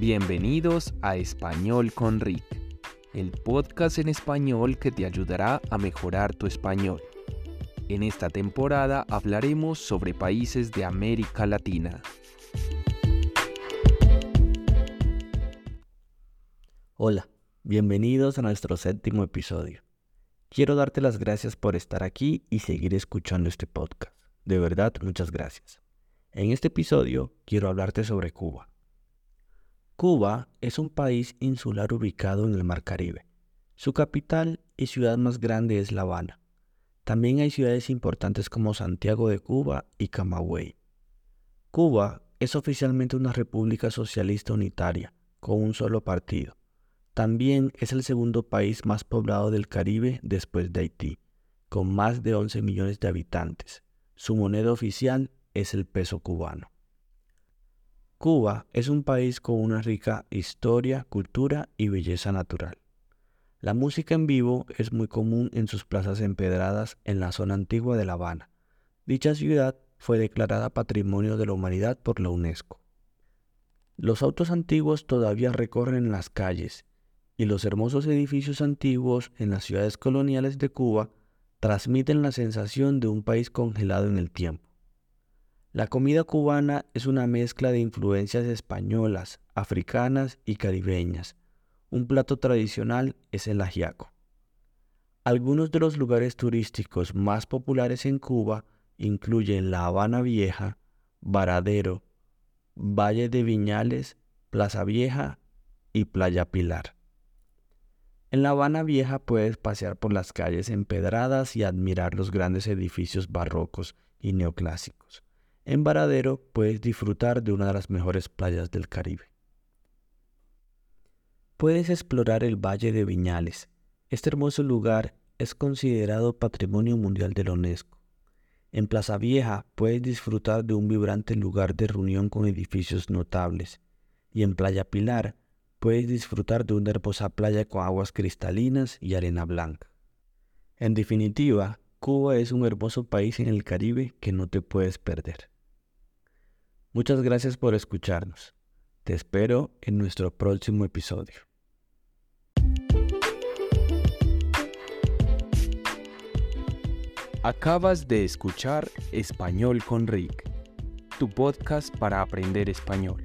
Bienvenidos a Español con Rick, el podcast en español que te ayudará a mejorar tu español. En esta temporada hablaremos sobre países de América Latina. Hola, bienvenidos a nuestro séptimo episodio. Quiero darte las gracias por estar aquí y seguir escuchando este podcast. De verdad, muchas gracias. En este episodio quiero hablarte sobre Cuba. Cuba es un país insular ubicado en el Mar Caribe. Su capital y ciudad más grande es La Habana. También hay ciudades importantes como Santiago de Cuba y Camagüey. Cuba es oficialmente una república socialista unitaria, con un solo partido. También es el segundo país más poblado del Caribe después de Haití, con más de 11 millones de habitantes. Su moneda oficial es el peso cubano. Cuba es un país con una rica historia, cultura y belleza natural. La música en vivo es muy común en sus plazas empedradas en la zona antigua de La Habana. Dicha ciudad fue declarada Patrimonio de la Humanidad por la UNESCO. Los autos antiguos todavía recorren las calles y los hermosos edificios antiguos en las ciudades coloniales de Cuba transmiten la sensación de un país congelado en el tiempo. La comida cubana es una mezcla de influencias españolas, africanas y caribeñas. Un plato tradicional es el ajiaco. Algunos de los lugares turísticos más populares en Cuba incluyen La Habana Vieja, Varadero, Valle de Viñales, Plaza Vieja y Playa Pilar. En La Habana Vieja puedes pasear por las calles empedradas y admirar los grandes edificios barrocos y neoclásicos en Varadero puedes disfrutar de una de las mejores playas del Caribe. Puedes explorar el Valle de Viñales. Este hermoso lugar es considerado Patrimonio Mundial de la UNESCO. En Plaza Vieja puedes disfrutar de un vibrante lugar de reunión con edificios notables. Y en Playa Pilar puedes disfrutar de una hermosa playa con aguas cristalinas y arena blanca. En definitiva, Cuba es un hermoso país en el Caribe que no te puedes perder. Muchas gracias por escucharnos. Te espero en nuestro próximo episodio. Acabas de escuchar Español con Rick, tu podcast para aprender español.